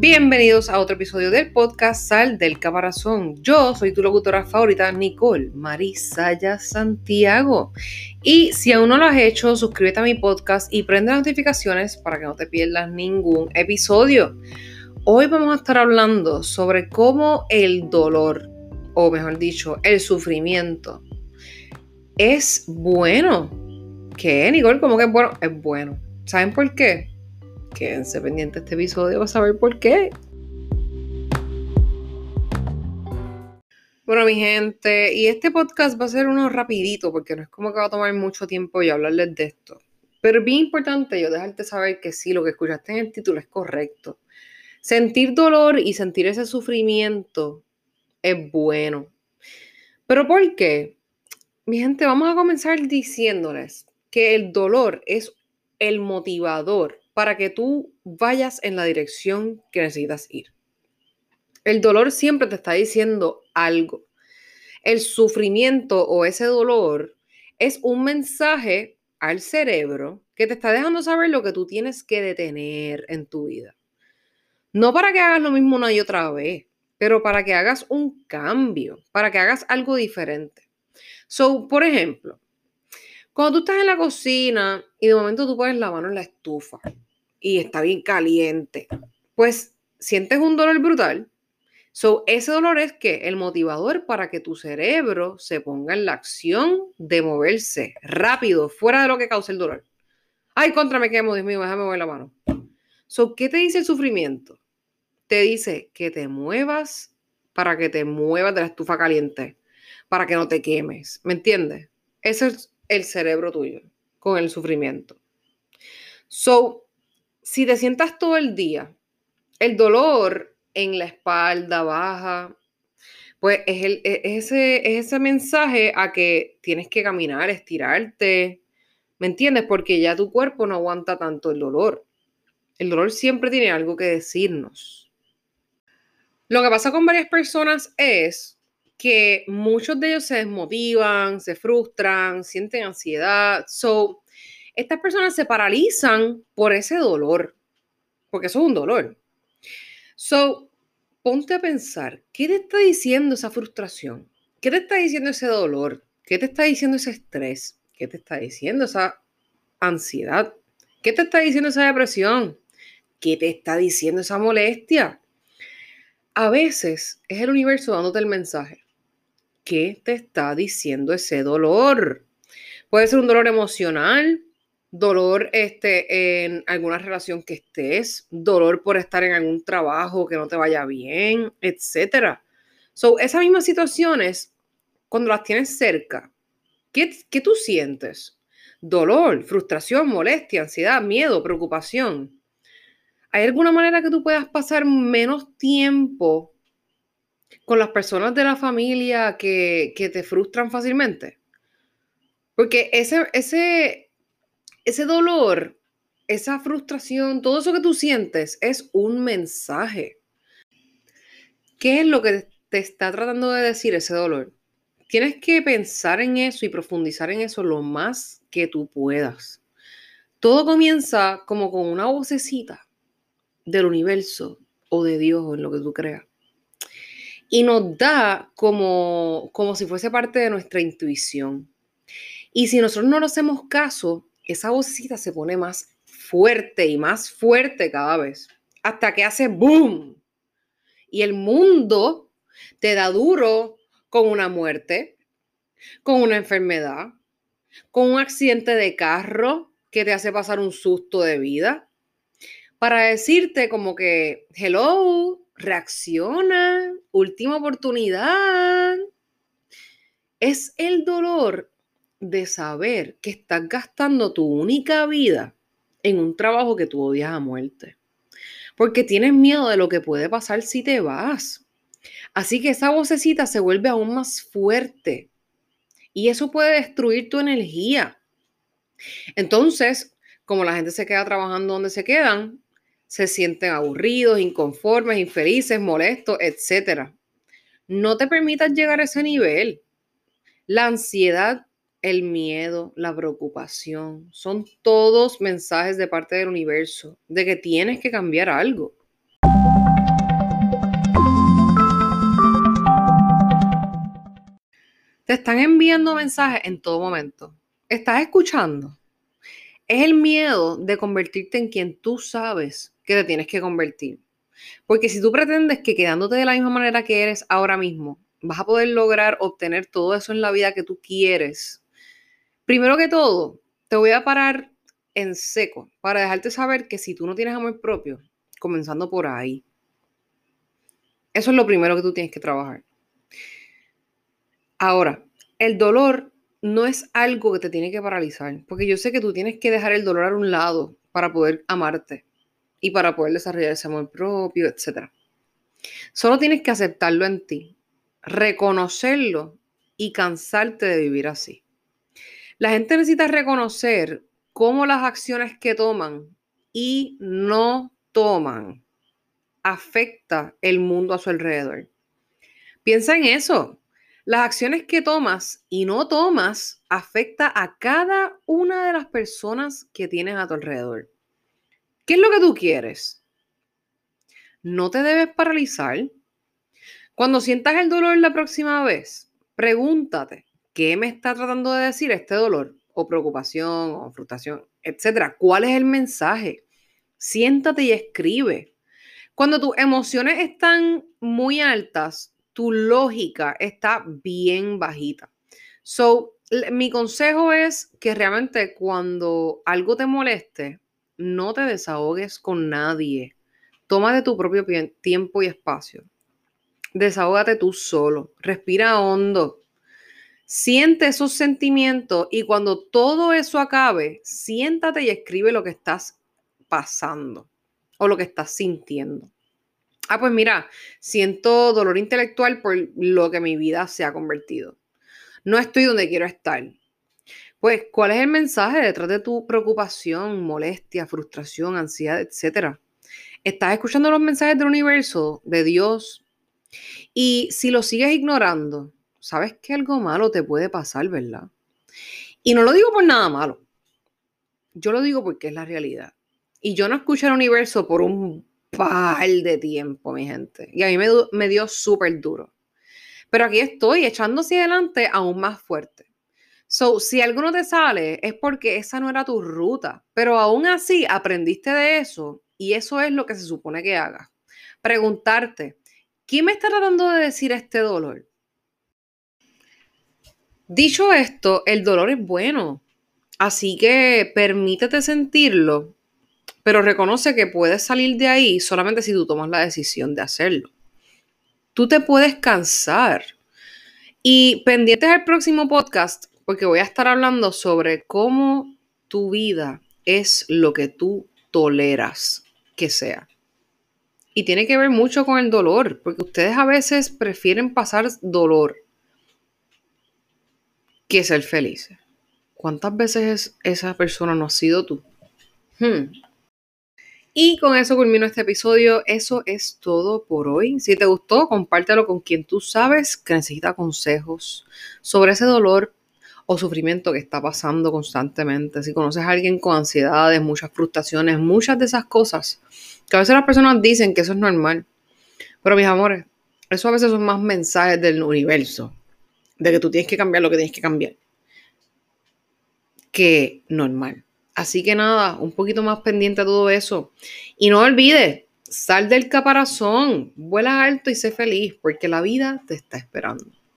Bienvenidos a otro episodio del podcast Sal del Caparazón. Yo soy tu locutora favorita, Nicole Marisaya Santiago. Y si aún no lo has hecho, suscríbete a mi podcast y prende las notificaciones para que no te pierdas ningún episodio. Hoy vamos a estar hablando sobre cómo el dolor, o mejor dicho, el sufrimiento, es bueno. ¿Qué, Nicole? ¿Cómo que es bueno? Es bueno. ¿Saben por qué? Quédense pendientes de este episodio para saber por qué. Bueno, mi gente, y este podcast va a ser uno rapidito porque no es como que va a tomar mucho tiempo y hablarles de esto. Pero es bien importante yo dejarte saber que sí, lo que escuchaste en el título es correcto. Sentir dolor y sentir ese sufrimiento es bueno. ¿Pero por qué? Mi gente, vamos a comenzar diciéndoles que el dolor es el motivador para que tú vayas en la dirección que necesitas ir. El dolor siempre te está diciendo algo. El sufrimiento o ese dolor es un mensaje al cerebro que te está dejando saber lo que tú tienes que detener en tu vida. No para que hagas lo mismo una y otra vez, pero para que hagas un cambio, para que hagas algo diferente. So, por ejemplo, cuando tú estás en la cocina y de momento tú pones la mano en la estufa y está bien caliente, pues sientes un dolor brutal. So, ese dolor es que el motivador para que tu cerebro se ponga en la acción de moverse rápido, fuera de lo que causa el dolor. Ay, contra me quemo, Dios mío, déjame mover la mano. So, ¿qué te dice el sufrimiento? Te dice que te muevas para que te muevas de la estufa caliente, para que no te quemes. ¿Me entiendes? Ese es el cerebro tuyo con el sufrimiento. So, si te sientas todo el día, el dolor en la espalda baja, pues es, e, ese, ese mensaje a que tienes que caminar, estirarte, ¿me entiendes? Porque ya tu cuerpo no aguanta tanto el dolor. El dolor siempre tiene algo que decirnos. Lo que pasa con varias personas es que muchos de ellos se desmotivan, se frustran, sienten ansiedad. So, estas personas se paralizan por ese dolor, porque eso es un dolor. So, ponte a pensar, ¿qué te está diciendo esa frustración? ¿Qué te está diciendo ese dolor? ¿Qué te está diciendo ese estrés? ¿Qué te está diciendo esa ansiedad? ¿Qué te está diciendo esa depresión? ¿Qué te está diciendo esa molestia? A veces es el universo dándote el mensaje. ¿Qué te está diciendo ese dolor? Puede ser un dolor emocional, dolor este, en alguna relación que estés, dolor por estar en algún trabajo que no te vaya bien, etc. So, esas mismas situaciones, cuando las tienes cerca, ¿qué, ¿qué tú sientes? Dolor, frustración, molestia, ansiedad, miedo, preocupación. ¿Hay alguna manera que tú puedas pasar menos tiempo con las personas de la familia que, que te frustran fácilmente? Porque ese, ese, ese dolor, esa frustración, todo eso que tú sientes es un mensaje. ¿Qué es lo que te está tratando de decir ese dolor? Tienes que pensar en eso y profundizar en eso lo más que tú puedas. Todo comienza como con una vocecita del universo o de Dios o en lo que tú creas. Y nos da como, como si fuese parte de nuestra intuición. Y si nosotros no le hacemos caso, esa vocecita se pone más fuerte y más fuerte cada vez, hasta que hace boom. Y el mundo te da duro con una muerte, con una enfermedad, con un accidente de carro que te hace pasar un susto de vida, para decirte como que, hello, reacciona, última oportunidad. Es el dolor de saber que estás gastando tu única vida en un trabajo que tú odias a muerte. Porque tienes miedo de lo que puede pasar si te vas. Así que esa vocecita se vuelve aún más fuerte. Y eso puede destruir tu energía. Entonces, como la gente se queda trabajando donde se quedan, se sienten aburridos, inconformes, infelices, molestos, etc. No te permitas llegar a ese nivel. La ansiedad el miedo, la preocupación, son todos mensajes de parte del universo de que tienes que cambiar algo. Te están enviando mensajes en todo momento. Estás escuchando. Es el miedo de convertirte en quien tú sabes que te tienes que convertir. Porque si tú pretendes que quedándote de la misma manera que eres ahora mismo, vas a poder lograr obtener todo eso en la vida que tú quieres, primero que todo, te voy a parar en seco para dejarte saber que si tú no tienes amor propio, comenzando por ahí, eso es lo primero que tú tienes que trabajar. Ahora, el dolor no es algo que te tiene que paralizar, porque yo sé que tú tienes que dejar el dolor a un lado para poder amarte y para poder desarrollar ese amor propio, etc. Solo tienes que aceptarlo en ti, reconocerlo y cansarte de vivir así. La gente necesita reconocer cómo las acciones que toman y no toman afecta el mundo a su alrededor. Piensa en eso. Las acciones que tomas y no tomas afecta a cada una de las personas que tienes a tu alrededor. ¿Qué es lo que tú quieres? No te debes paralizar. Cuando sientas el dolor la próxima vez, pregúntate, ¿qué me está tratando de decir este dolor? O preocupación, o frustración, etcétera. ¿Cuál es el mensaje? Siéntate y escribe. Cuando tus emociones están muy altas, tu lógica está bien bajita. So, mi consejo es que realmente cuando algo te moleste, no te desahogues con nadie. Toma de tu propio tiempo y espacio. Desahógate tú solo. Respira hondo. Siente esos sentimientos y cuando todo eso acabe, siéntate y escribe lo que estás pasando o lo que estás sintiendo. Ah, pues mira, siento dolor intelectual por lo que mi vida se ha convertido. No estoy donde quiero estar. Pues, ¿cuál es el mensaje detrás de tu preocupación, molestia, frustración, ansiedad, etcétera? Estás escuchando los mensajes del universo, de Dios. Y si lo sigues ignorando, sabes que algo malo te puede pasar, ¿verdad? Y no lo digo por nada malo. Yo lo digo porque es la realidad. Y yo no escucho al universo por un par de tiempo, mi gente. Y a mí me, dio súper duro. Pero aquí estoy echando hacia adelante aún más fuerte. So, si algo no te sale, es porque esa no era tu ruta. Pero aún así aprendiste de eso y eso es lo que se supone que hagas. Preguntarte, ¿quién me está tratando de decir este dolor? Dicho esto, el dolor es bueno. Así que permítete sentirlo pero reconoce que puedes salir de ahí solamente si tú tomas la decisión de hacerlo. Tú te puedes cansar. Y pendientes al próximo podcast, porque voy a estar hablando sobre cómo tu vida es lo que tú toleras que sea. Y tiene que ver mucho con el dolor, porque ustedes a veces prefieren pasar dolor que ser felices. ¿Cuántas veces esa persona no ha sido tú? Hmm. Y con eso culmino este episodio. Eso es todo por hoy. Si te gustó, compártelo con quien tú sabes que necesita consejos sobre ese dolor o sufrimiento que está pasando constantemente. Si conoces a alguien con ansiedades, muchas frustraciones, muchas de esas cosas, que a veces las personas dicen que eso es normal. Pero mis amores, eso a veces son más mensajes del universo, de que tú tienes que cambiar lo que tienes que cambiar, que normal. Así que nada, un poquito más pendiente a todo eso. Y no olvides, sal del caparazón, vuela alto y sé feliz, porque la vida te está esperando.